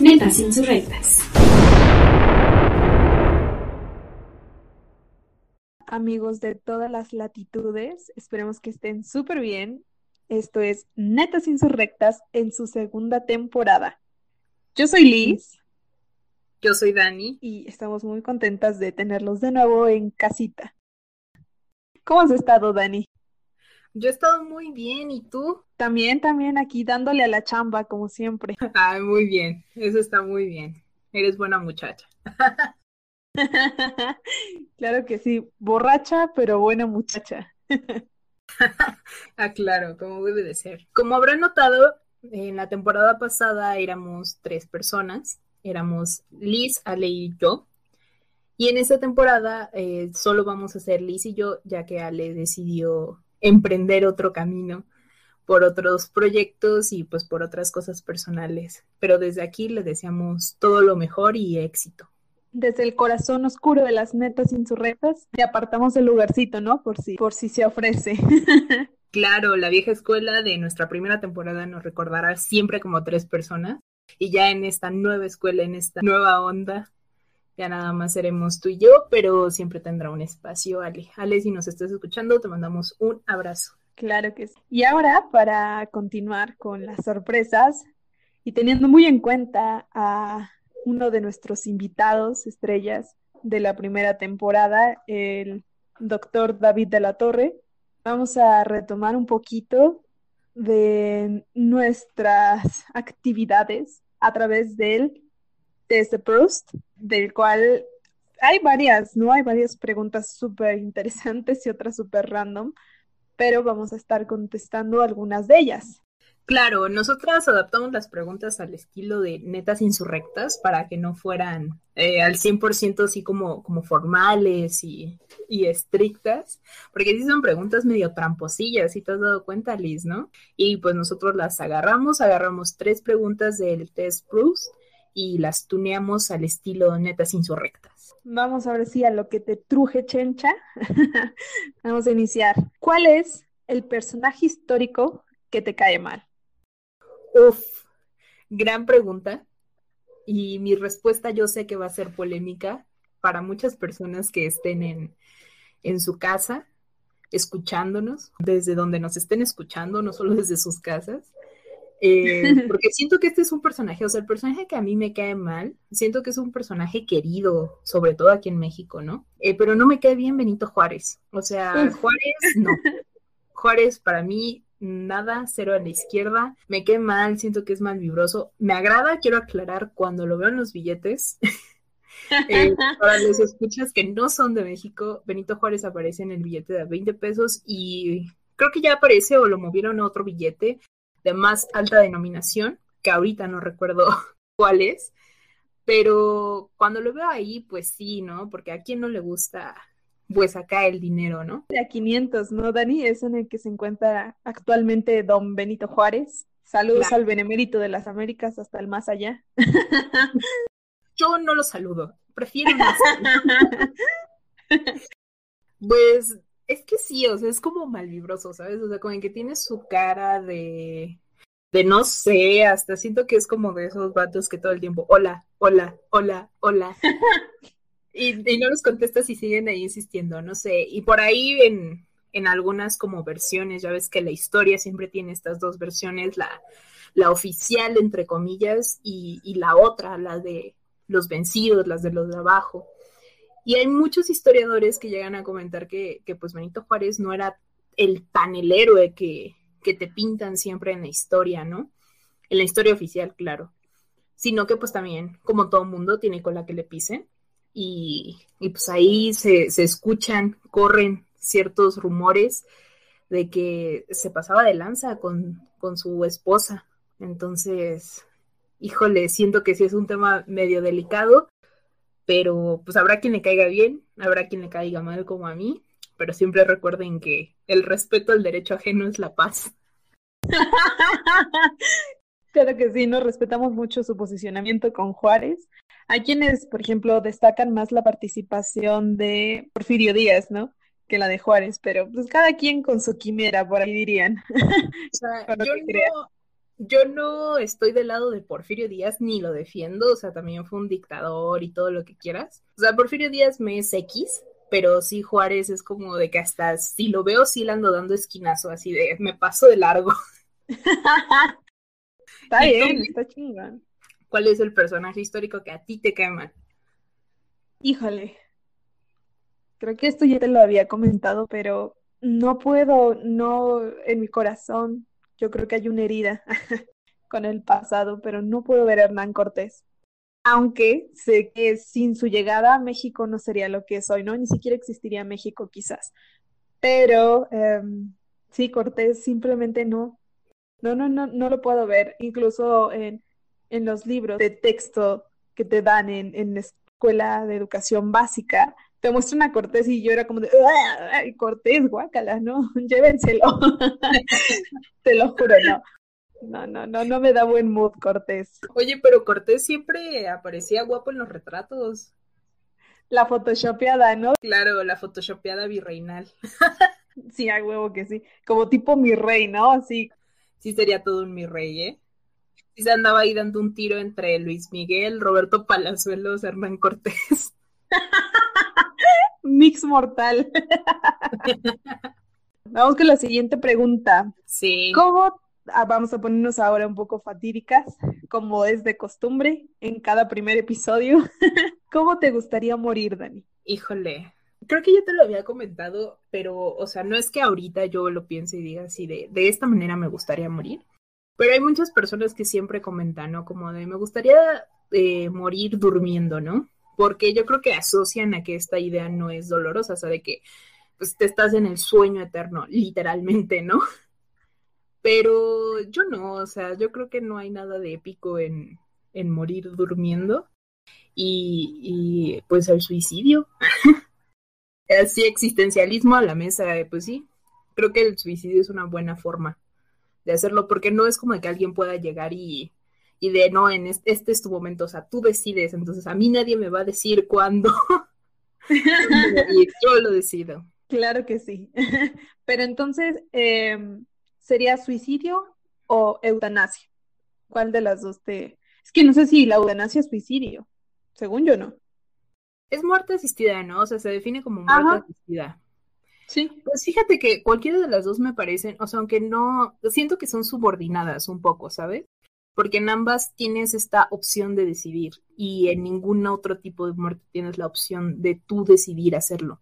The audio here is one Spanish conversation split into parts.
Netas insurrectas. Amigos de todas las latitudes, esperemos que estén súper bien. Esto es Netas Insurrectas en su segunda temporada. Yo soy Liz. Yo soy Dani. Y estamos muy contentas de tenerlos de nuevo en casita. ¿Cómo has estado, Dani? Yo he estado muy bien, ¿y tú? También, también aquí dándole a la chamba, como siempre. Ay, muy bien, eso está muy bien. Eres buena muchacha. claro que sí, borracha, pero buena muchacha. ah, claro, como debe de ser. Como habrán notado, en la temporada pasada éramos tres personas. Éramos Liz, Ale y yo. Y en esta temporada eh, solo vamos a ser Liz y yo, ya que Ale decidió emprender otro camino por otros proyectos y pues por otras cosas personales. Pero desde aquí le deseamos todo lo mejor y éxito. Desde el corazón oscuro de las netas insurrectas, te apartamos el lugarcito, ¿no? Por si, por si se ofrece. claro, la vieja escuela de nuestra primera temporada nos recordará siempre como tres personas. Y ya en esta nueva escuela, en esta nueva onda, ya nada más seremos tú y yo, pero siempre tendrá un espacio, Ale. Ale, si nos estás escuchando, te mandamos un abrazo. Claro que sí. Y ahora, para continuar con las sorpresas y teniendo muy en cuenta a uno de nuestros invitados estrellas de la primera temporada, el doctor David de la Torre, vamos a retomar un poquito de nuestras actividades a través del test de Proust, del cual hay varias, ¿no? Hay varias preguntas súper interesantes y otras súper random, pero vamos a estar contestando algunas de ellas. Claro, nosotras adaptamos las preguntas al estilo de netas insurrectas para que no fueran eh, al 100% así como, como formales y, y, estrictas, porque sí son preguntas medio tramposillas, si te has dado cuenta, Liz, ¿no? Y pues nosotros las agarramos, agarramos tres preguntas del test Proust y las tuneamos al estilo netas insurrectas. Vamos a ver si a lo que te truje, chencha. Vamos a iniciar. ¿Cuál es el personaje histórico que te cae mal? Uf, gran pregunta. Y mi respuesta yo sé que va a ser polémica para muchas personas que estén en, en su casa escuchándonos, desde donde nos estén escuchando, no solo desde sus casas. Eh, porque siento que este es un personaje, o sea, el personaje que a mí me cae mal, siento que es un personaje querido, sobre todo aquí en México, ¿no? Eh, pero no me cae bien Benito Juárez, o sea, Juárez, no. Juárez para mí nada, cero a la izquierda, me cae mal, siento que es mal vibroso, me agrada, quiero aclarar, cuando lo veo en los billetes, eh, para los escuchas que no son de México, Benito Juárez aparece en el billete de 20 pesos y creo que ya aparece o lo movieron a otro billete, de más alta denominación, que ahorita no recuerdo cuál es, pero cuando lo veo ahí, pues sí, ¿no? Porque a quién no le gusta, pues acá el dinero, ¿no? De a 500, ¿no, Dani? Es en el que se encuentra actualmente don Benito Juárez. Saludos al benemérito de las Américas hasta el más allá. Yo no lo saludo, prefiero no Pues es que sí, o sea, es como malvibroso, ¿sabes? O sea, como que tiene su cara de, de no sé, hasta siento que es como de esos vatos que todo el tiempo, hola, hola, hola, hola. y, no los contestas y siguen ahí insistiendo, no sé. Y por ahí en, en algunas como versiones, ya ves que la historia siempre tiene estas dos versiones, la, la oficial, entre comillas, y, y la otra, la de los vencidos, las de los de abajo. Y hay muchos historiadores que llegan a comentar que, pues Benito Juárez no era el tan el héroe que, que te pintan siempre en la historia, ¿no? En la historia oficial, claro. Sino que pues también, como todo mundo, tiene cola que le pisen. Y, y pues ahí se, se escuchan, corren ciertos rumores de que se pasaba de lanza con, con su esposa. Entonces, híjole, siento que sí es un tema medio delicado pero pues habrá quien le caiga bien, habrá quien le caiga mal como a mí, pero siempre recuerden que el respeto al derecho ajeno es la paz. claro que sí, nos respetamos mucho su posicionamiento con Juárez. Hay quienes, por ejemplo, destacan más la participación de Porfirio Díaz, ¿no? que la de Juárez, pero pues cada quien con su quimera, por ahí dirían. O sea, yo no, yo no estoy del lado de Porfirio Díaz ni lo defiendo, o sea, también fue un dictador y todo lo que quieras. O sea, Porfirio Díaz me es X, pero sí Juárez es como de que hasta si lo veo sí le ando dando esquinazo, así de me paso de largo. está bien, está chingón. ¿Cuál es el personaje histórico que a ti te cae mal? Híjole, creo que esto ya te lo había comentado, pero no puedo, no, en mi corazón, yo creo que hay una herida con el pasado, pero no puedo ver a Hernán Cortés aunque sé que sin su llegada México no sería lo que es hoy, ¿no? Ni siquiera existiría México quizás. Pero em, sí, Cortés simplemente no. No, no, no, no lo puedo ver. Incluso en, en los libros de texto que te dan en, en la escuela de educación básica, te muestran a Cortés y yo era como de, ¡ay, Cortés, guácala, no! Llévenselo. te lo juro, no. No, no, no, no me da buen mood Cortés. Oye, pero Cortés siempre aparecía guapo en los retratos. La photoshopeada, ¿no? Claro, la photoshopeada virreinal. sí, hay huevo que sí. Como tipo mi rey, ¿no? Así. Sí, sería todo un mi rey, ¿eh? Sí se andaba ahí dando un tiro entre Luis Miguel, Roberto Palazuelos, Hernán Cortés. Mix mortal. Vamos con la siguiente pregunta. Sí. ¿Cómo Ah, vamos a ponernos ahora un poco fatídicas, como es de costumbre en cada primer episodio. ¿Cómo te gustaría morir, Dani? Híjole, creo que ya te lo había comentado, pero, o sea, no es que ahorita yo lo piense y diga así de, de esta manera me gustaría morir, pero hay muchas personas que siempre comentan, ¿no? Como de, me gustaría eh, morir durmiendo, ¿no? Porque yo creo que asocian a que esta idea no es dolorosa, o sea, de que pues te estás en el sueño eterno, literalmente, ¿no? Pero yo no, o sea, yo creo que no hay nada de épico en, en morir durmiendo. Y, y pues el suicidio. Así existencialismo a la mesa, pues sí. Creo que el suicidio es una buena forma de hacerlo, porque no es como que alguien pueda llegar y, y de no, en este, este, es tu momento, o sea, tú decides, entonces a mí nadie me va a decir cuándo. y yo lo decido. Claro que sí. Pero entonces, eh, ¿Sería suicidio o eutanasia? ¿Cuál de las dos te...? Es que no sé si la eutanasia es suicidio. Según yo, no. Es muerte asistida, ¿no? O sea, se define como muerte asistida. Sí. Pues fíjate que cualquiera de las dos me parecen, o sea, aunque no, siento que son subordinadas un poco, ¿sabes? Porque en ambas tienes esta opción de decidir y en ningún otro tipo de muerte tienes la opción de tú decidir hacerlo.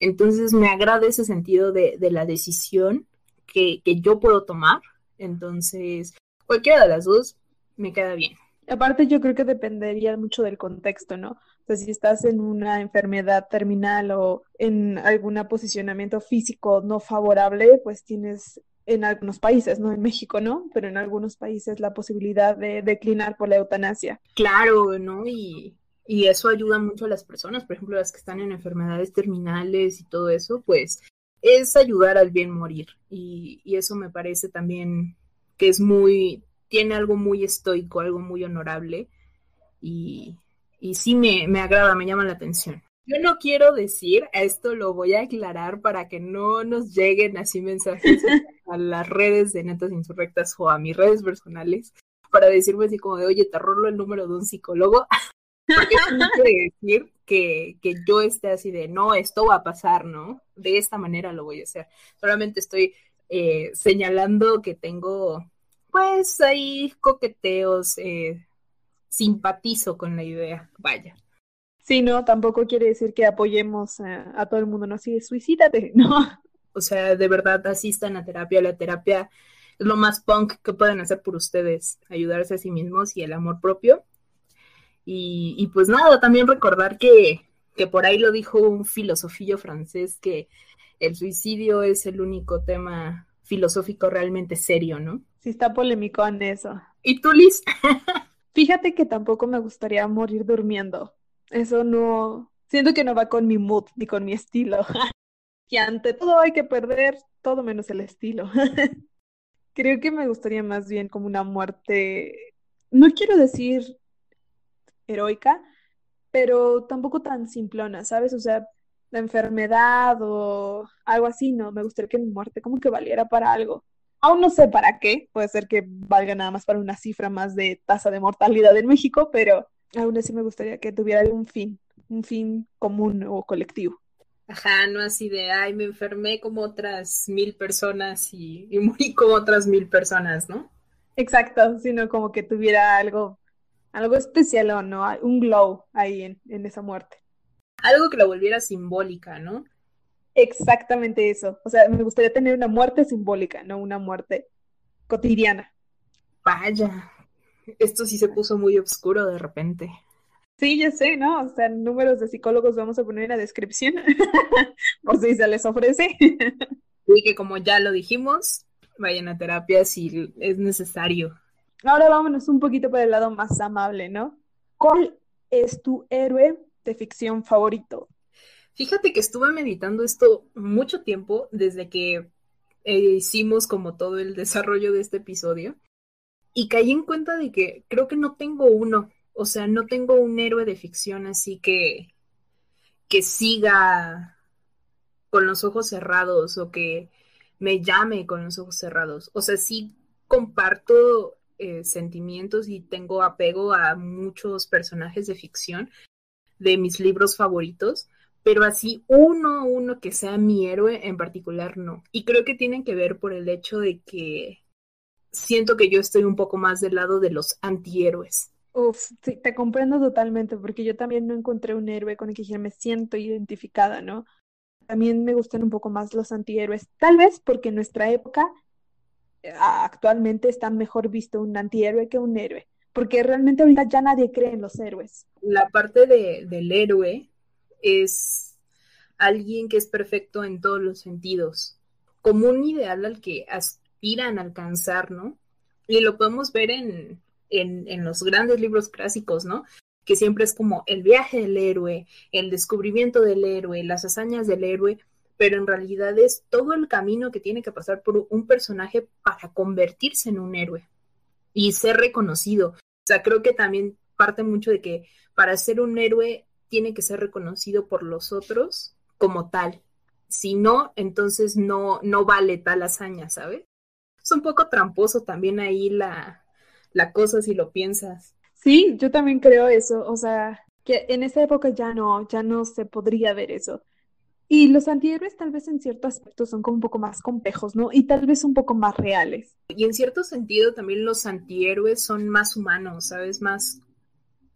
Entonces me agrada ese sentido de, la decisión que, yo puedo tomar. Entonces, cualquiera de las dos me queda bien. Aparte, yo creo que dependería mucho del contexto, ¿no? O sea, si estás en una enfermedad terminal o en algún posicionamiento físico no favorable, pues tienes en algunos países, no en México, ¿no? Pero en algunos países la posibilidad de declinar por la eutanasia. Claro, ¿no? Y, y eso ayuda mucho a las personas, por ejemplo, las que están en enfermedades terminales y todo eso, pues es ayudar al bien morir. Y, eso me parece también que es muy, tiene algo muy estoico, algo muy honorable. Y, y sí me, me agrada, me llama la atención. Yo no quiero decir, esto lo voy a aclarar para que no nos lleguen así mensajes a las redes de Netas Insurrectas o a mis redes personales para decirme así como de, oye, te rolo el número de un psicólogo. Porque eso no quiere decir que, que, yo esté así de, no, esto va a pasar, ¿no? De esta manera lo voy a hacer. Solamente estoy eh, señalando que tengo, pues, ahí coqueteos, eh, simpatizo con la idea, vaya. Sí, no, tampoco quiere decir que apoyemos a, a todo el mundo, no, sí, suicídate, ¿no? O sea, de verdad, asistan a terapia. La terapia es lo más punk que pueden hacer por ustedes, ayudarse a sí mismos y el amor propio y, pues nada, también recordar que, que por ahí lo dijo un filosofillo francés que el suicidio es el único tema filosófico realmente serio, ¿no? Sí, está polémico en eso. ¿Y tú, Liz? Fíjate que tampoco me gustaría morir durmiendo. Eso no, siento que no va con mi mood ni con mi estilo. que ante todo hay que perder todo menos el estilo. Creo que me gustaría más bien como una muerte, no quiero decir heroica, pero tampoco tan simplona, ¿sabes? O sea, la enfermedad o algo así, no, me gustaría que mi muerte como que valiera para algo. Aún no sé para qué, puede ser que valga nada más para una cifra más de tasa de mortalidad en México, pero aún así me gustaría que tuviera algún fin, un fin común o colectivo. Ajá, no así de, ay, me enfermé como otras mil personas y, y morí como otras mil personas, ¿no? Exacto, sino como que tuviera algo, algo especial o no, un glow ahí en, en esa muerte. Algo que la volviera simbólica, ¿no? Exactamente eso. O sea, me gustaría tener una muerte simbólica, no una muerte cotidiana. Vaya, esto sí se puso muy oscuro de repente. Sí, ya sé, ¿no? O sea, números de psicólogos vamos a poner en la descripción, por si se les ofrece. y que como ya lo dijimos, vayan a terapia si es necesario. Ahora vámonos un poquito por el lado más amable, ¿no? ¿Cuál es tu héroe de ficción favorito? Fíjate que estuve meditando esto mucho tiempo desde que eh, hicimos como todo el desarrollo de este episodio y caí en cuenta de que creo que no tengo uno, o sea, no tengo un héroe de ficción así que que siga con los ojos cerrados o que me llame con los ojos cerrados. O sea, sí comparto eh, sentimientos y tengo apego a muchos personajes de ficción de mis libros favoritos, pero así uno, uno que sea mi héroe en particular, no. Y creo que tienen que ver por el hecho de que siento que yo estoy un poco más del lado de los antihéroes. Uf, sí, te comprendo totalmente, porque yo también no encontré un héroe con el que me siento identificada, ¿no? También me gustan un poco más los antihéroes, tal vez porque en nuestra época eh, actualmente está mejor visto un antihéroe que un héroe, porque realmente ahorita ya nadie cree en los héroes. La parte de, del héroe es alguien que es perfecto en todos los sentidos, como un ideal al que aspiran a alcanzar, ¿no? Y lo podemos ver en, en, en los grandes libros clásicos, ¿no? que siempre es como el viaje del héroe, el descubrimiento del héroe, las hazañas del héroe, pero en realidad es todo el camino que tiene que pasar por un personaje para convertirse en un héroe y ser reconocido. O sea, creo que también parte mucho de que para ser un héroe tiene que ser reconocido por los otros como tal. Si no, entonces no, no vale tal hazaña, ¿sabes? Es un poco tramposo también ahí la, la cosa si lo piensas. Sí, yo también creo eso, o sea, que en esa época ya no, ya no se podría ver eso. Y los antihéroes tal vez en cierto aspecto son como un poco más complejos, ¿no? Y tal vez un poco más reales. Y en cierto sentido también los antihéroes son más humanos, ¿sabes? Más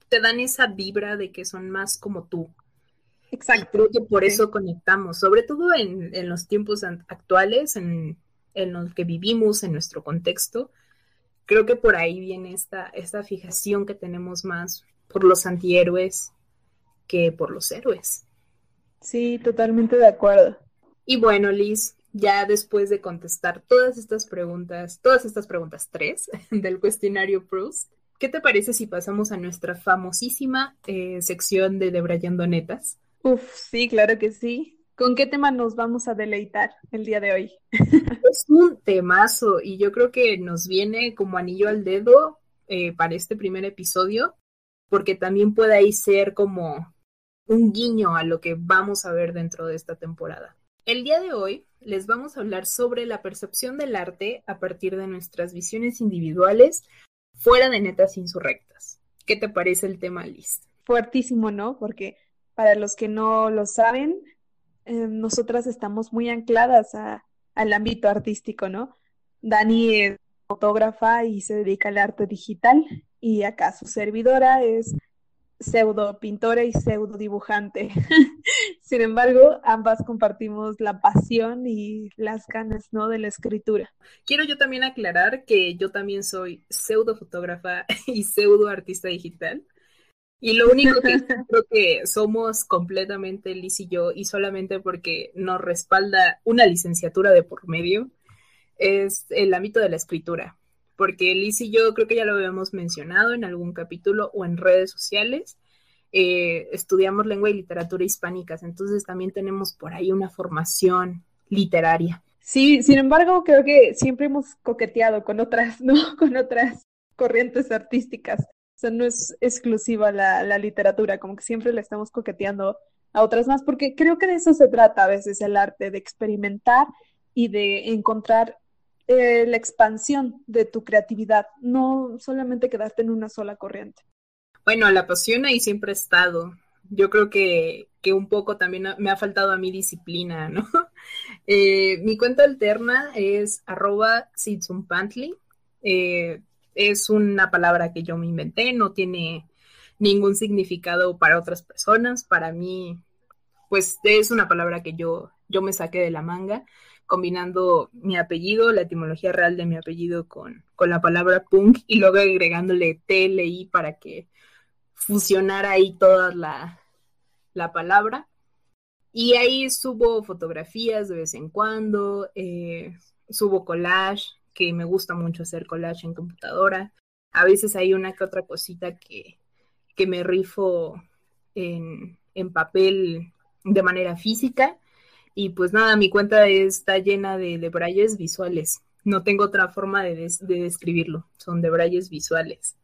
te dan esa vibra de que son más como tú. Exacto. Y creo que por eso conectamos, sobre todo en, en los tiempos actuales, en, en, los que vivimos, en nuestro contexto. Creo que por ahí viene esta, esta fijación que tenemos más por los antihéroes que por los héroes. Sí, totalmente de acuerdo. Y bueno, Liz, ya después de contestar todas estas preguntas, todas estas preguntas tres del cuestionario Proust, ¿Qué te parece si pasamos a nuestra famosísima eh, sección de Debrayando Netas? Uf, sí, claro que sí. ¿Con qué tema nos vamos a deleitar el día de hoy? es un temazo y yo creo que nos viene como anillo al dedo eh, para este primer episodio, porque también puede ahí ser como un guiño a lo que vamos a ver dentro de esta temporada. El día de hoy les vamos a hablar sobre la percepción del arte a partir de nuestras visiones individuales fuera de netas insurrectas. ¿Qué te parece el tema, Liz? Fuertísimo, ¿no? Porque para los que no lo saben, eh, nosotras estamos muy ancladas a, al ámbito artístico, ¿no? Dani es fotógrafa y se dedica al arte digital y acá su servidora es pseudo pintora y pseudo dibujante. Sin embargo, ambas compartimos la pasión y las ganas, ¿no? De la escritura. Quiero yo también aclarar que yo también soy pseudo fotógrafa y pseudo artista digital. Y lo único que creo que somos completamente Liz y yo, y solamente porque nos respalda una licenciatura de por medio, es el ámbito de la escritura porque Liz y yo creo que ya lo habíamos mencionado en algún capítulo o en redes sociales. Eh, estudiamos lengua y literatura hispánicas, entonces también tenemos por ahí una formación literaria. Sí, sin embargo, creo que siempre hemos coqueteado con otras, ¿no? Con otras corrientes artísticas. O sea, no es exclusiva la, la literatura, como que siempre le estamos coqueteando a otras más, porque creo que de eso se trata a veces el arte, de experimentar y de encontrar eh, la expansión de tu creatividad, no solamente quedarte en una sola corriente. Bueno, la pasión ahí siempre ha estado. Yo creo que, que un poco también me ha faltado a mi disciplina, ¿no? Eh, mi cuenta alterna es arroba eh, es una palabra que yo me inventé, no tiene ningún significado para otras personas. Para mí, pues es una palabra que yo, yo me saqué de la manga combinando mi apellido, la etimología real de mi apellido con, con la palabra punk y luego agregándole TLI para que fusionara ahí toda la, la palabra. Y ahí subo fotografías de vez en cuando, eh, subo collage, que me gusta mucho hacer collage en computadora. A veces hay una que otra cosita que, que me rifo en, en papel de manera física y pues nada, mi cuenta está llena de, de visuales. No tengo otra forma de, describirlo. Son de brayes visuales.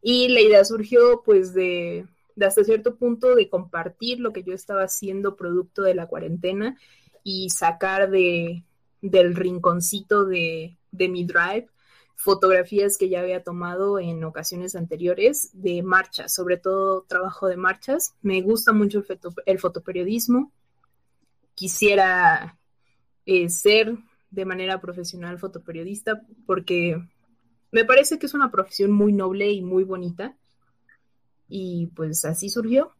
Y la idea surgió pues de, hasta cierto punto de compartir lo que yo estaba haciendo producto de la cuarentena y sacar de, del rinconcito de, de mi drive fotografías que ya había tomado en ocasiones anteriores de marchas, sobre todo trabajo de marchas. Me gusta mucho el, el fotoperiodismo, quisiera eh, ser de manera profesional fotoperiodista porque me parece que es una profesión muy noble y muy bonita. Y pues así surgió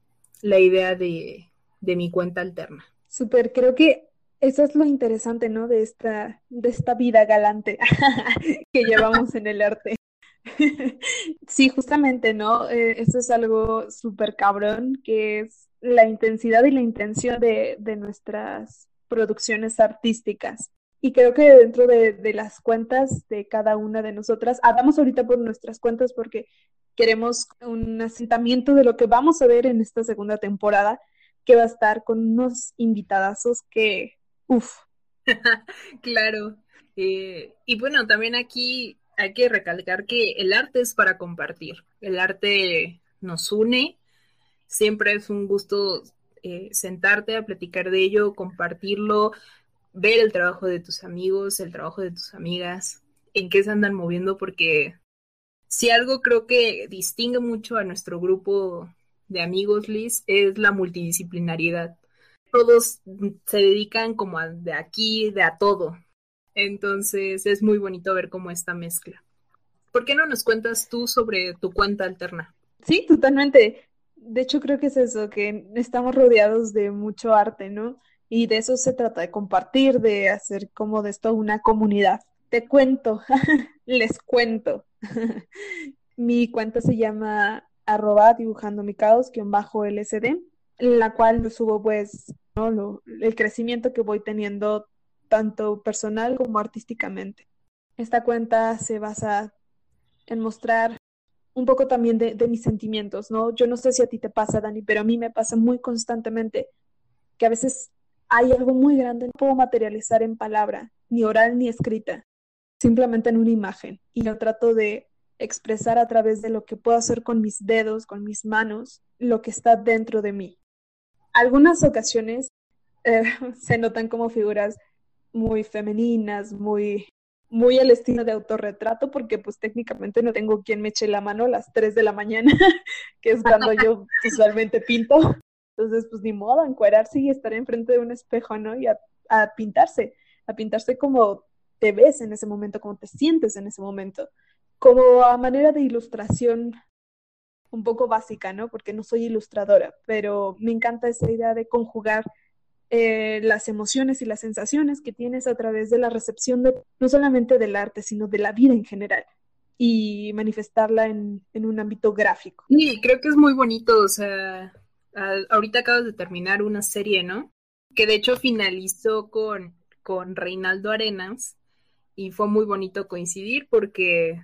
la idea de, de mi cuenta alterna. Súper, creo que eso es lo interesante, ¿no? De esta, de esta vida galante que llevamos en el arte. sí, justamente, ¿no? Eh, eso es algo súper cabrón, que es la intensidad y la intención de, nuestras producciones artísticas. Y creo que dentro de, las cuentas de cada una de nosotras, hablamos ahorita por nuestras cuentas porque queremos un asentamiento de lo que vamos a ver en esta segunda temporada, que va a estar con unos invitadazos que, uff. claro. Eh, y bueno, también aquí hay que recalcar que el arte es para compartir. El arte nos une, Siempre es un gusto eh, sentarte a platicar de ello, compartirlo, ver el trabajo de tus amigos, el trabajo de tus amigas, en qué se andan moviendo, porque si algo creo que distingue mucho a nuestro grupo de amigos, Liz, es la multidisciplinariedad. Todos se dedican como de aquí, de a todo. Entonces es muy bonito ver cómo esta mezcla. ¿Por qué no nos cuentas tú sobre tu cuenta alterna? Sí, totalmente de hecho creo que es eso, que estamos rodeados de mucho arte, ¿no? Y de eso se trata, de compartir, de hacer como de esto una comunidad. Te cuento, les cuento. mi cuenta se llama arroba dibujando mi caos, bajo LSD, la cual subo pues ¿no? el crecimiento que voy teniendo tanto personal como artísticamente. Esta cuenta se basa en mostrar un poco también de, mis sentimientos, ¿no? Yo no sé si a ti te pasa, Dani, pero a mí me pasa muy constantemente que a veces hay algo muy grande, no puedo materializar en palabra, ni oral ni escrita, simplemente en una imagen. Y yo trato de expresar a través de lo que puedo hacer con mis dedos, con mis manos, lo que está dentro de mí. Algunas ocasiones eh, se notan como figuras muy femeninas, muy muy al estilo de autorretrato, porque pues técnicamente no tengo quien me eche la mano a las 3 de la mañana, que es cuando yo usualmente pinto. Entonces, pues ni modo, encuerarse y estar enfrente de un espejo, ¿no? Y a, a pintarse, a pintarse como te ves en ese momento, como te sientes en ese momento, como a manera de ilustración un poco básica, ¿no? Porque no soy ilustradora, pero me encanta esa idea de conjugar eh, las emociones y las sensaciones que tienes a través de la recepción no solamente del arte, sino de la vida en general y manifestarla en, un ámbito gráfico. Sí, creo que es muy bonito, o sea, ahorita acabas de terminar una serie, ¿no? Que de hecho finalizó con, con Reinaldo Arenas y fue muy bonito coincidir porque,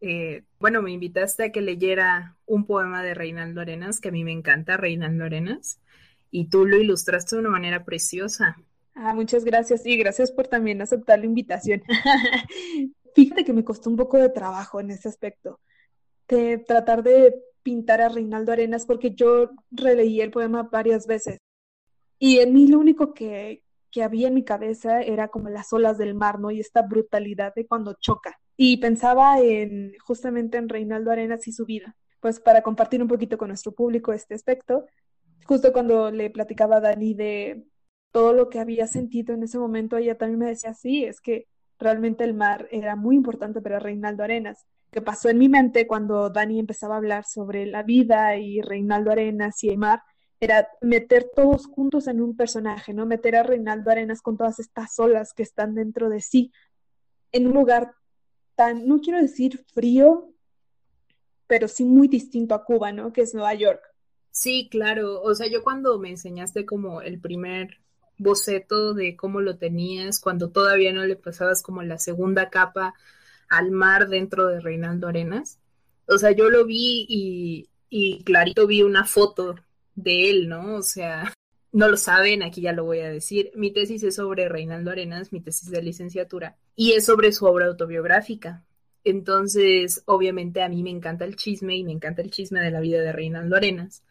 eh, bueno, me invitaste a que leyera un poema de Reinaldo Arenas, que a mí me encanta, Reinaldo Arenas y tú lo ilustraste de una manera preciosa. Ah, muchas gracias y gracias por también aceptar la invitación. Fíjate que me costó un poco de trabajo en ese aspecto, de tratar de pintar a Reinaldo Arenas porque yo releí el poema varias veces. Y en mí lo único que, que había en mi cabeza era como las olas del mar, ¿no? Y esta brutalidad de cuando choca. Y pensaba en justamente en Reinaldo Arenas y su vida. Pues para compartir un poquito con nuestro público este aspecto, justo cuando le platicaba a Dani de todo lo que había sentido en ese momento, ella también me decía, sí, es que realmente el mar era muy importante para Reinaldo Arenas. Que pasó en mi mente cuando Dani empezaba a hablar sobre la vida y Reinaldo Arenas y el mar, era meter todos juntos en un personaje, ¿no? Meter a Reinaldo Arenas con todas estas olas que están dentro de sí, en un lugar tan, no quiero decir frío, pero sí muy distinto a Cuba, ¿no? Que es Nueva York. Sí, claro. O sea, yo cuando me enseñaste como el primer boceto de cómo lo tenías, cuando todavía no le pasabas como la segunda capa al mar dentro de Reinaldo Arenas, o sea, yo lo vi y, y clarito vi una foto de él, ¿no? O sea, no lo saben, aquí ya lo voy a decir. Mi tesis es sobre Reinaldo Arenas, mi tesis de licenciatura, y es sobre su obra autobiográfica. Entonces, obviamente a mí me encanta el chisme y me encanta el chisme de la vida de Reinaldo Arenas.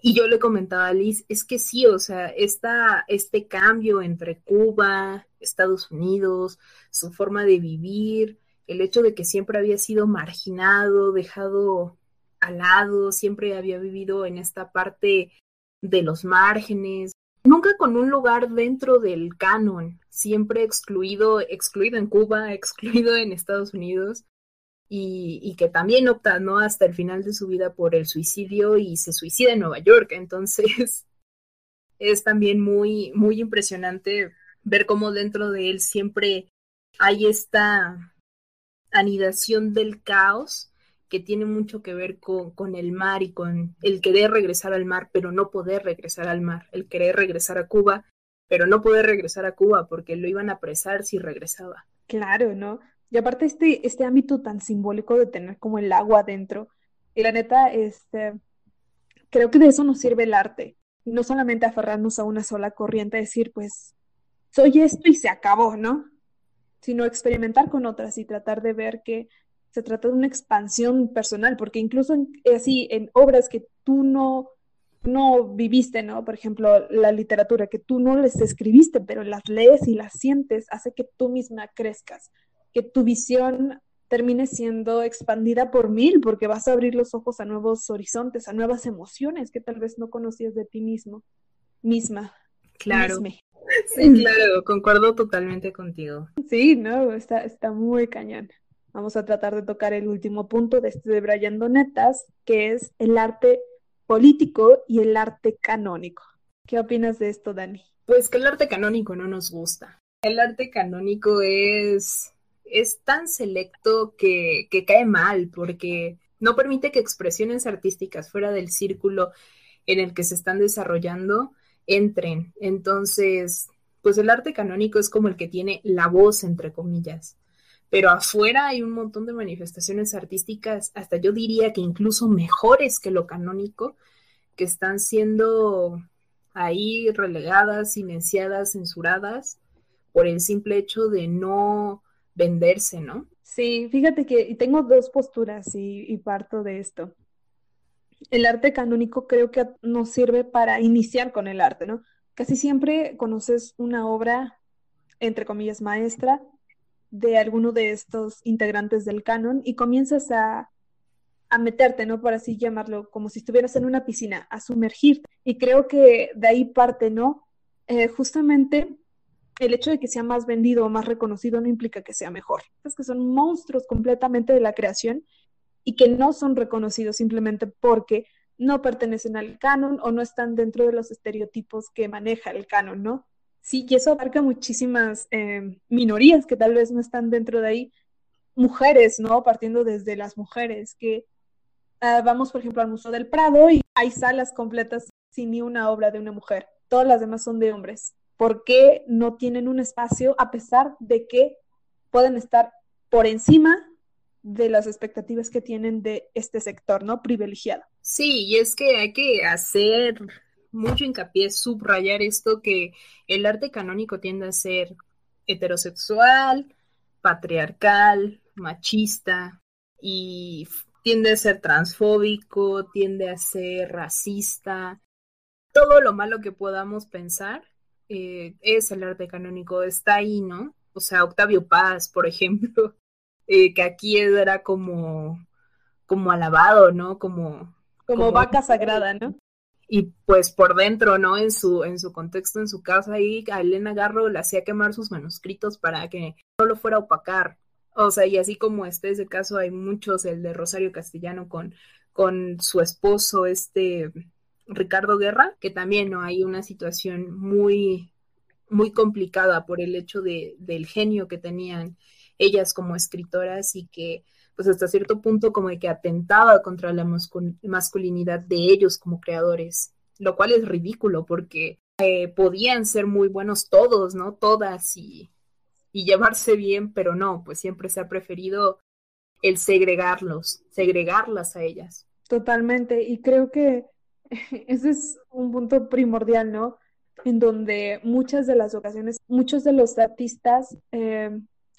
Y yo le comentaba a Liz, es que sí, o sea, esta, este cambio entre Cuba, Estados Unidos, su forma de vivir, el hecho de que siempre había sido marginado, dejado al lado, siempre había vivido en esta parte de los márgenes, nunca con un lugar dentro del canon, siempre excluido, excluido en Cuba, excluido en Estados Unidos, y, y, que también opta, ¿no? Hasta el final de su vida por el suicidio y se suicida en Nueva York. Entonces, es también muy, muy impresionante ver cómo dentro de él siempre hay esta anidación del caos que tiene mucho que ver con, con, el mar y con el querer regresar al mar, pero no poder regresar al mar, el querer regresar a Cuba, pero no poder regresar a Cuba porque lo iban a apresar si regresaba. Claro, ¿no? Y aparte este, este ámbito tan simbólico de tener como el agua adentro. Y la neta, este, creo que de eso nos sirve el arte. No solamente aferrarnos a una sola corriente, decir, pues, soy esto y se acabó, ¿no? Sino experimentar con otras y tratar de ver que se trata de una expansión personal, porque incluso en, así en obras que tú no, no viviste, ¿no? Por ejemplo, la literatura que tú no les escribiste, pero las lees y las sientes, hace que tú misma crezcas, que tu visión termine siendo expandida por mil, porque vas a abrir los ojos a nuevos horizontes, a nuevas emociones que tal vez no conocías de ti mismo, misma. Claro. Sí, claro, concuerdo totalmente contigo. Sí, no, está, está muy cañón. Vamos a tratar de tocar el último punto de este de Brian Donetas, que es el arte político y el arte canónico. ¿Qué opinas de esto, Dani? Pues que el arte canónico no nos gusta. El arte canónico es es tan selecto que, que cae mal porque no permite que expresiones artísticas fuera del círculo en el que se están desarrollando entren. Entonces, pues el arte canónico es como el que tiene la voz, entre comillas. Pero afuera hay un montón de manifestaciones artísticas, hasta yo diría que incluso mejores que lo canónico, que están siendo ahí relegadas, silenciadas, censuradas, por el simple hecho de no venderse, ¿no? Sí, fíjate que tengo dos posturas y, parto de esto. El arte canónico creo que nos sirve para iniciar con el arte, ¿no? Casi siempre conoces una obra, entre comillas, maestra de alguno de estos integrantes del canon y comienzas a, a meterte, ¿no? Por así llamarlo, como si estuvieras en una piscina, a sumergirte. Y creo que de ahí parte, ¿no? Eh, justamente el hecho de que sea más vendido o más reconocido no implica que sea mejor. Es que son monstruos completamente de la creación y que no son reconocidos simplemente porque no pertenecen al canon o no están dentro de los estereotipos que maneja el canon, ¿no? Sí, y eso abarca muchísimas eh, minorías que tal vez no están dentro de ahí. Mujeres, ¿no? Partiendo desde las mujeres, que ah, vamos, por ejemplo, al Museo del Prado y hay salas completas sin ni una obra de una mujer. Todas las demás son de hombres. ¿Por qué no tienen un espacio a pesar de que pueden estar por encima de las expectativas que tienen de este sector, ¿no? Privilegiado. Sí, y es que hay que hacer mucho hincapié, subrayar esto que el arte canónico tiende a ser heterosexual, patriarcal, machista y tiende a ser transfóbico, tiende a ser racista, todo lo malo que podamos pensar eh, es el arte canónico, está ahí, ¿no? O sea, Octavio Paz, por ejemplo, eh, que aquí era como, como alabado, ¿no? Como, como, vaca sagrada, ¿no? Y pues por dentro, ¿no? En su, en su contexto, en su casa, ahí a Elena Garro le hacía quemar sus manuscritos para que no lo fuera a opacar. O sea, y así como este ese caso, hay muchos, el de Rosario Castellano con, con su esposo, este Ricardo Guerra, que también no hay una situación muy, muy complicada por el hecho de, del genio que tenían ellas como escritoras y que pues hasta cierto punto como de que atentaba contra la masculinidad de ellos como creadores, lo cual es ridículo porque eh, podían ser muy buenos todos, ¿no? Todas y, y llevarse bien, pero no, pues siempre se ha preferido el segregarlos, segregarlas a ellas. Totalmente, y creo que ese es un punto primordial, ¿no? En donde muchas de las ocasiones, muchos de los artistas eh,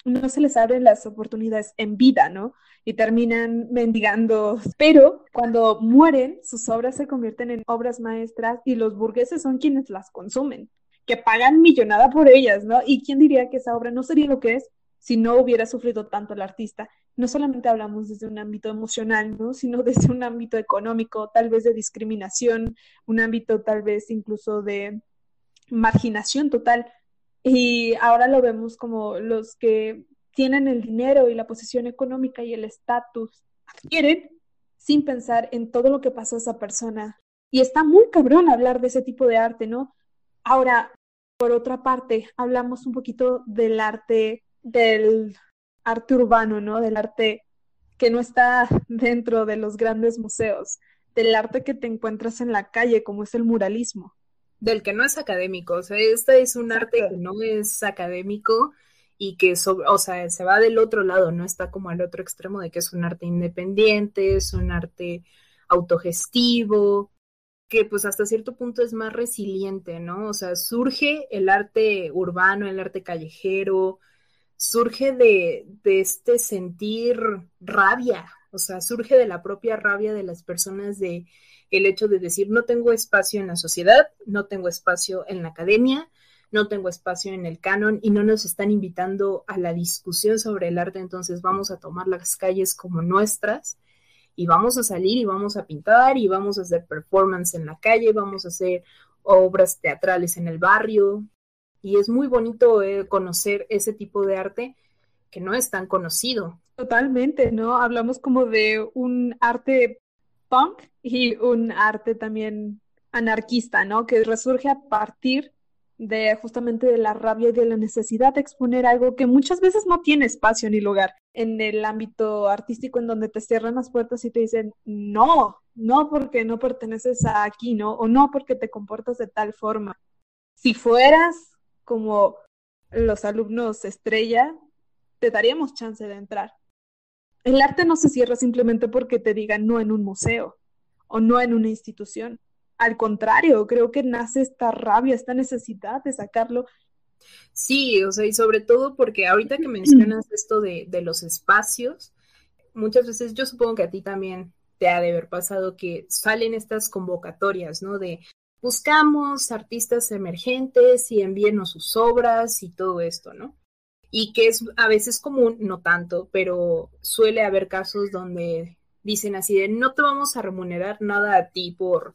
no se les abren las oportunidades en vida, ¿no? Y terminan mendigando. Pero cuando mueren, sus obras se convierten en obras maestras y los burgueses son quienes las consumen, que pagan millonada por ellas, ¿no? ¿Y quién diría que esa obra no sería lo que es si no hubiera sufrido tanto el artista? No solamente hablamos desde un ámbito emocional, ¿no? Sino desde un ámbito económico, tal vez de discriminación, un ámbito tal vez incluso de marginación total y ahora lo vemos como los que tienen el dinero y la posición económica y el estatus adquieren sin pensar en todo lo que pasó a esa persona. Y está muy cabrón hablar de ese tipo de arte, ¿no? Ahora, por otra parte, hablamos un poquito del arte, del arte urbano, ¿no? Del arte que no está dentro de los grandes museos, del arte que te encuentras en la calle, como es el muralismo del que no es académico. O sea, este es un arte que no es académico y que, o sea, se va del otro lado, no está como al otro extremo de que es un arte independiente, es un arte autogestivo, que pues hasta cierto punto es más resiliente, ¿no? O sea, surge el arte urbano, el arte callejero, surge de, de este sentir rabia, o sea, surge de la propia rabia de las personas de el hecho de decir no tengo espacio en la sociedad, no tengo espacio en la academia, no tengo espacio en el canon y no nos están invitando a la discusión sobre el arte, entonces vamos a tomar las calles como nuestras y vamos a salir y vamos a pintar y vamos a hacer performance en la calle, vamos a hacer obras teatrales en el barrio y es muy bonito eh, conocer ese tipo de arte que no es tan conocido. Totalmente, ¿no? Hablamos como de un arte punk y un arte también anarquista, ¿no? Que resurge a partir de justamente de la rabia y de la necesidad de exponer algo que muchas veces no tiene espacio ni lugar en el ámbito artístico en donde te cierran las puertas y te dicen, no, no porque no perteneces a aquí, ¿no? O no porque te comportas de tal forma. Si fueras como los alumnos estrella, te daríamos chance de entrar. El arte no se cierra simplemente porque te digan no en un museo o no en una institución. Al contrario, creo que nace esta rabia, esta necesidad de sacarlo. Sí, o sea, y sobre todo porque ahorita que mencionas esto de, de los espacios, muchas veces yo supongo que a ti también te ha de haber pasado que salen estas convocatorias, ¿no? De buscamos artistas emergentes y envíenos sus obras y todo esto, ¿no? Y que es a veces común, no tanto, pero suele haber casos donde dicen así de no te vamos a remunerar nada a ti por,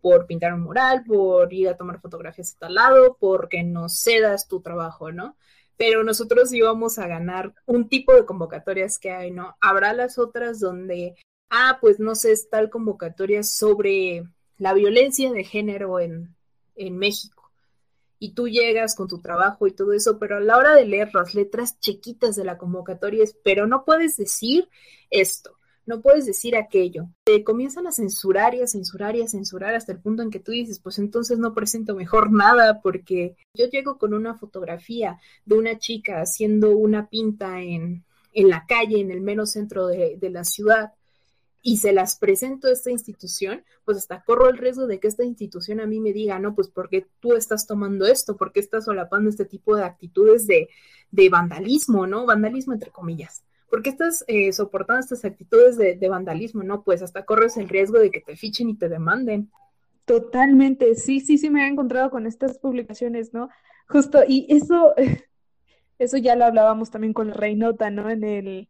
por pintar un mural, por ir a tomar fotografías a tal lado, porque nos cedas tu trabajo, ¿no? Pero nosotros íbamos a ganar un tipo de convocatorias que hay, ¿no? Habrá las otras donde, ah, pues no sé, es tal convocatoria sobre la violencia de género en, en México y tú llegas con tu trabajo y todo eso, pero a la hora de leer las letras chiquitas de la convocatoria es, pero no puedes decir esto, no puedes decir aquello. Te comienzan a censurar y a censurar y a censurar hasta el punto en que tú dices, pues entonces no presento mejor nada porque yo llego con una fotografía de una chica haciendo una pinta en, en la calle, en el menos centro de, de la ciudad y se las presento a esta institución, pues hasta corro el riesgo de que esta institución a mí me diga, no, pues porque tú estás tomando esto, porque estás solapando este tipo de actitudes de, de vandalismo, ¿no? Vandalismo entre comillas, ¿por qué estás eh, soportando estas actitudes de, vandalismo? No, pues hasta corres el riesgo de que te fichen y te demanden. Totalmente, sí, sí, sí me he encontrado con estas publicaciones, ¿no? Justo, y eso, eso ya lo hablábamos también con Reynota, ¿no? En el,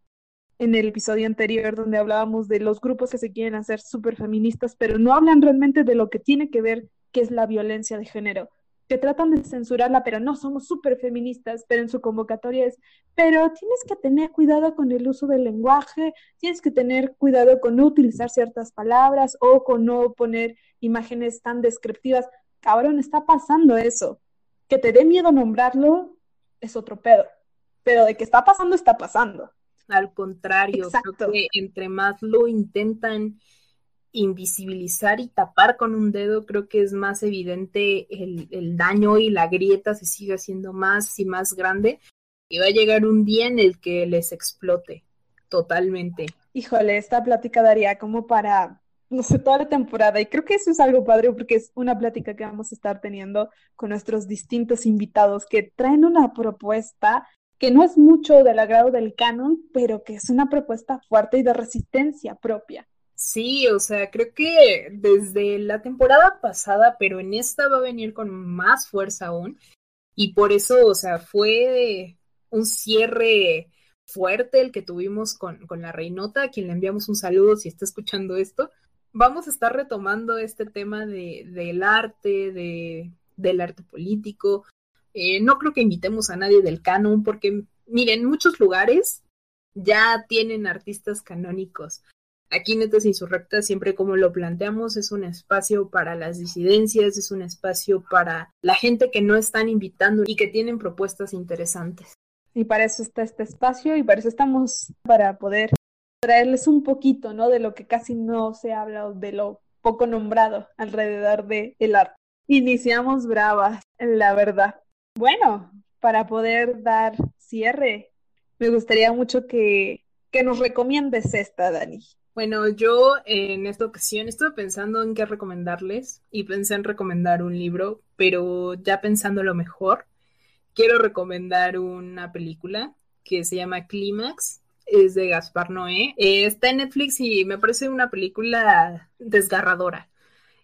en el episodio anterior donde hablábamos de los grupos que se quieren hacer súper feministas, pero no hablan realmente de lo que tiene que ver que es la violencia de género que tratan de censurarla, pero no, somos súper feministas, pero en su convocatoria es, pero tienes que tener cuidado con el uso del lenguaje, tienes que tener cuidado con no utilizar ciertas palabras o con no poner imágenes tan descriptivas. Cabrón, está pasando eso. Que te dé miedo nombrarlo es otro pedo, pero de que está pasando, está pasando. Al contrario, creo que entre más lo intentan invisibilizar y tapar con un dedo, creo que es más evidente el, daño y la grieta se sigue haciendo más y más grande y va a llegar un día en el que les explote totalmente. Híjole, esta plática daría como para, no sé, toda la temporada y creo que eso es algo padre porque es una plática que vamos a estar teniendo con nuestros distintos invitados que traen una propuesta que no es mucho del agrado del canon, pero que es una propuesta fuerte y de resistencia propia. Sí, o sea, creo que desde la temporada pasada, pero en esta va a venir con más fuerza aún. Y por eso, o sea, fue un cierre fuerte el que tuvimos con, con la Reinota, a quien le enviamos un saludo si está escuchando esto. Vamos a estar retomando este tema de, del arte, de, del arte político. Eh, no creo que invitemos a nadie del canon, porque, miren, muchos lugares ya tienen artistas canónicos. Aquí Netas Insurrectas, siempre como lo planteamos, es un espacio para las disidencias, es un espacio para la gente que no están invitando y que tienen propuestas interesantes. Y para eso está este espacio y para eso estamos, para poder traerles un poquito, ¿no? De lo que casi no se habla o de lo poco nombrado alrededor de el arte. Iniciamos bravas, la verdad. Bueno, para poder dar cierre, me gustaría mucho que, que nos recomiendes esta, Dani. Bueno, yo en esta ocasión estuve pensando en qué recomendarles y pensé en recomendar un libro, pero ya pensando lo mejor, quiero recomendar una película que se llama Clímax, es de Gaspar Noé. Eh, está en Netflix y me parece una película desgarradora.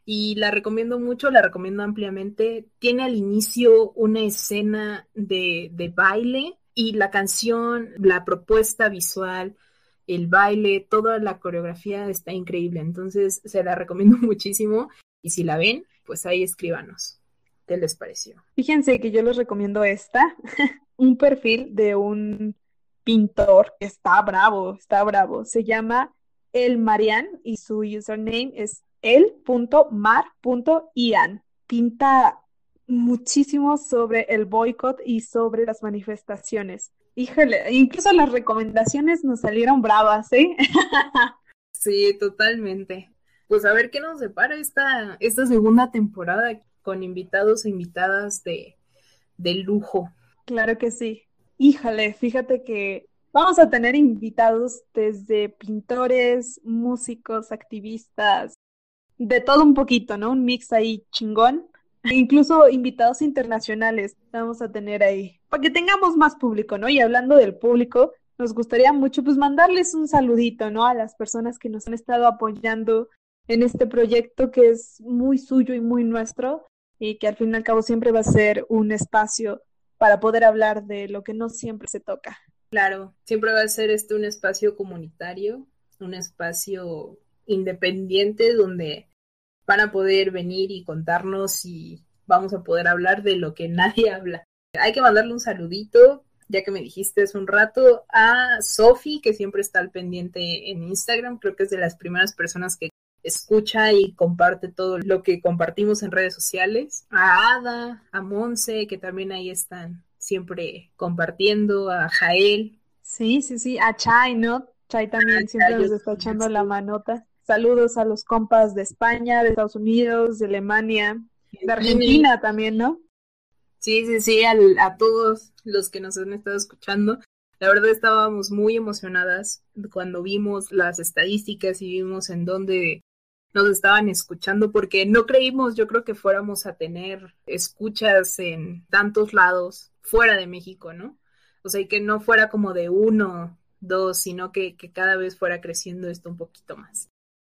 Y la recomiendo mucho, la recomiendo ampliamente. Tiene al inicio una escena de, de baile y la canción, la propuesta visual, el baile, toda la coreografía está increíble. Entonces se la recomiendo muchísimo y si la ven, pues ahí escríbanos. ¿Qué les pareció? Fíjense que yo les recomiendo esta, un perfil de un pintor que está bravo, está bravo. Se llama El Marian y su username es el.mar.ian. Pinta muchísimo sobre el boicot y sobre las manifestaciones. Híjole, incluso las recomendaciones nos salieron bravas, ¿eh? sí, totalmente. Pues a ver qué nos depara esta, esta segunda temporada con invitados e invitadas de, de lujo. Claro que sí. Híjole, fíjate que vamos a tener invitados desde pintores, músicos, activistas, de todo un poquito, ¿no? Un mix ahí chingón. Incluso invitados internacionales vamos a tener ahí, para que tengamos más público, ¿no? Y hablando del público, nos gustaría mucho pues mandarles un saludito, ¿no? A las personas que nos han estado apoyando en este proyecto que es muy suyo y muy nuestro y que al fin y al cabo siempre va a ser un espacio para poder hablar de lo que no siempre se toca. Claro, siempre va a ser este un espacio comunitario, un espacio independiente donde van a poder venir y contarnos y vamos a poder hablar de lo que nadie habla. Hay que mandarle un saludito, ya que me dijiste hace un rato, a Sofi, que siempre está al pendiente en Instagram, creo que es de las primeras personas que escucha y comparte todo lo que compartimos en redes sociales, a Ada, a Monse, que también ahí están siempre compartiendo, a Jael. Sí, sí, sí, a Chai, ¿no? Chai también siempre nos está echando la manota. Saludos a los compas de España, de Estados Unidos, de Alemania, de Argentina también, ¿no? Sí, sí, sí, a todos los que nos han estado escuchando. La verdad estábamos muy emocionadas cuando vimos las estadísticas y vimos en dónde nos estaban escuchando, porque no creímos, yo creo que fuéramos a tener escuchas en tantos lados fuera de México, ¿no? O sea, y que no fuera como de uno dos, sino que, que cada vez fuera creciendo esto un poquito más.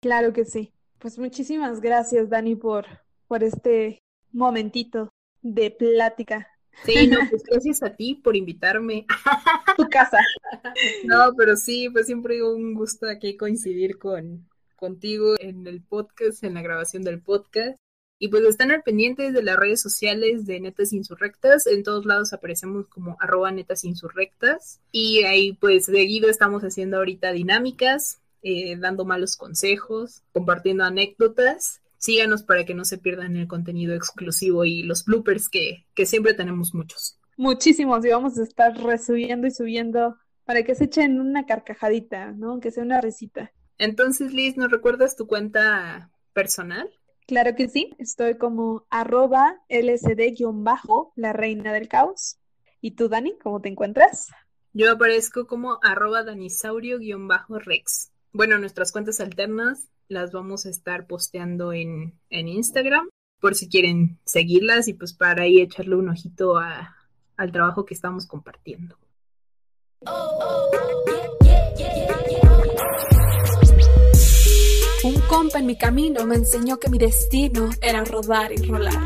Claro que sí. Pues muchísimas gracias, Dani, por, por este momentito de plática. Sí, no, pues gracias a ti por invitarme. Tu casa. No, pero sí, pues siempre un gusto aquí coincidir con contigo en el podcast, en la grabación del podcast. Y pues están al pendiente de las redes sociales de Netas Insurrectas. En todos lados aparecemos como arroba netas insurrectas. Y ahí pues seguido estamos haciendo ahorita dinámicas, eh, dando malos consejos, compartiendo anécdotas. Síganos para que no se pierdan el contenido exclusivo y los bloopers que, que siempre tenemos muchos. Muchísimos y vamos a estar resubiendo y subiendo para que se echen una carcajadita, ¿no? Que sea una risita. Entonces, Liz, ¿nos recuerdas tu cuenta personal? Claro que sí, estoy como arroba lsd-bajo, la reina del caos. ¿Y tú, Dani, cómo te encuentras? Yo aparezco como arroba danisaurio-rex. Bueno, nuestras cuentas alternas las vamos a estar posteando en, en Instagram por si quieren seguirlas y pues para ahí echarle un ojito a, al trabajo que estamos compartiendo. Un compa en mi camino me enseñó que mi destino era rodar y rolar.